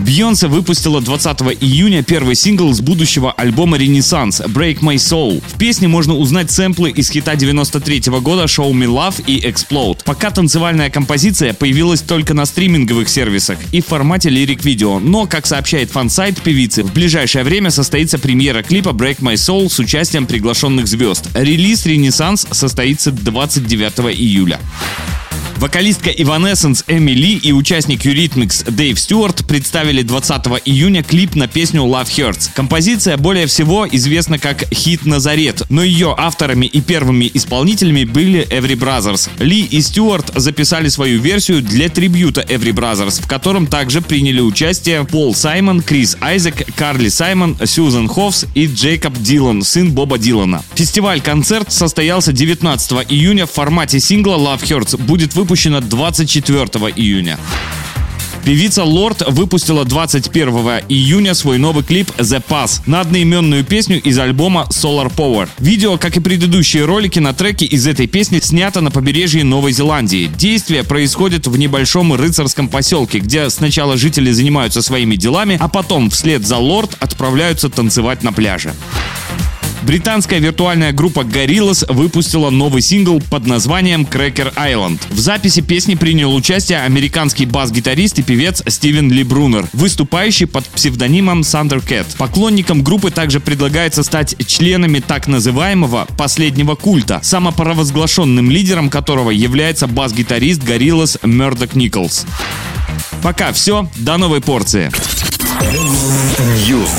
Бьонсе выпустила 20 июня первый сингл с будущего альбома «Ренессанс» «Break My Soul». В песне можно узнать сэмплы из хита 93 года «Show Me Love» и «Explode». Пока танцевальная композиция появилась только на стриминговых сервисах и в формате лирик-видео, но, как сообщает фан-сайт певицы, в ближайшее время состоится премьера клипа «Break My Soul» с участием приглашенных звезд. Релиз «Ренессанс» состоится 29 июля. Вокалистка Evanescence Эми Ли и участник Eurythmics Дэйв Стюарт представили 20 июня клип на песню Love Hurts. Композиция более всего известна как хит «Назарет», но ее авторами и первыми исполнителями были Every Brothers. Ли и Стюарт записали свою версию для трибюта Every Brothers, в котором также приняли участие Пол Саймон, Крис Айзек, Карли Саймон, Сьюзен Хоффс и Джейкоб Дилан, сын Боба Дилана. Фестиваль-концерт состоялся 19 июня в формате сингла Love Hurts. Будет выпущен выпущена 24 июня. Певица Лорд выпустила 21 июня свой новый клип The Pass на одноименную песню из альбома Solar Power. Видео, как и предыдущие ролики на треке из этой песни, снято на побережье Новой Зеландии. Действие происходит в небольшом рыцарском поселке, где сначала жители занимаются своими делами, а потом вслед за Лорд отправляются танцевать на пляже. Британская виртуальная группа Gorillaz выпустила новый сингл под названием Cracker Island. В записи песни принял участие американский бас-гитарист и певец Стивен Ли Брунер, выступающий под псевдонимом Thundercat. Поклонникам группы также предлагается стать членами так называемого «последнего культа», самопровозглашенным лидером которого является бас-гитарист Gorillaz Мёрдок Николс. Пока все, до новой порции. News.